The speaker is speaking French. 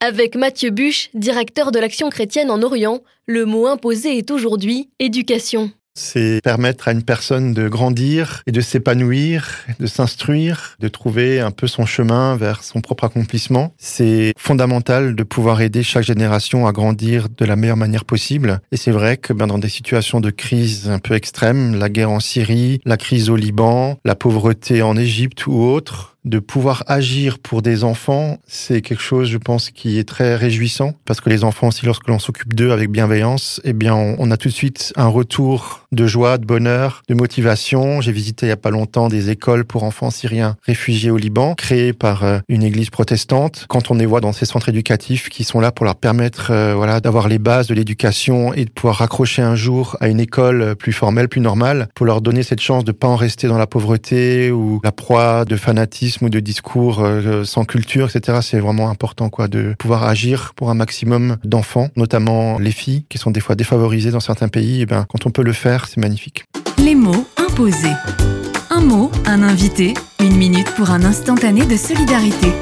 Avec Mathieu Buche, directeur de l'Action chrétienne en Orient, le mot imposé est aujourd'hui éducation. C'est permettre à une personne de grandir et de s'épanouir, de s'instruire, de trouver un peu son chemin vers son propre accomplissement. C'est fondamental de pouvoir aider chaque génération à grandir de la meilleure manière possible. Et c'est vrai que ben, dans des situations de crise un peu extrêmes, la guerre en Syrie, la crise au Liban, la pauvreté en Égypte ou autre, de pouvoir agir pour des enfants, c'est quelque chose, je pense, qui est très réjouissant parce que les enfants aussi, lorsque l'on s'occupe d'eux avec bienveillance, eh bien, on, a tout de suite un retour de joie, de bonheur, de motivation. J'ai visité il y a pas longtemps des écoles pour enfants syriens réfugiés au Liban, créées par euh, une église protestante. Quand on les voit dans ces centres éducatifs qui sont là pour leur permettre, euh, voilà, d'avoir les bases de l'éducation et de pouvoir raccrocher un jour à une école plus formelle, plus normale, pour leur donner cette chance de pas en rester dans la pauvreté ou la proie de fanatisme ou de discours euh, sans culture, etc. C'est vraiment important de pouvoir agir pour un maximum d'enfants, notamment les filles qui sont des fois défavorisées dans certains pays. Et ben, quand on peut le faire, c'est magnifique. Les mots imposés. Un mot, un invité, une minute pour un instantané de solidarité.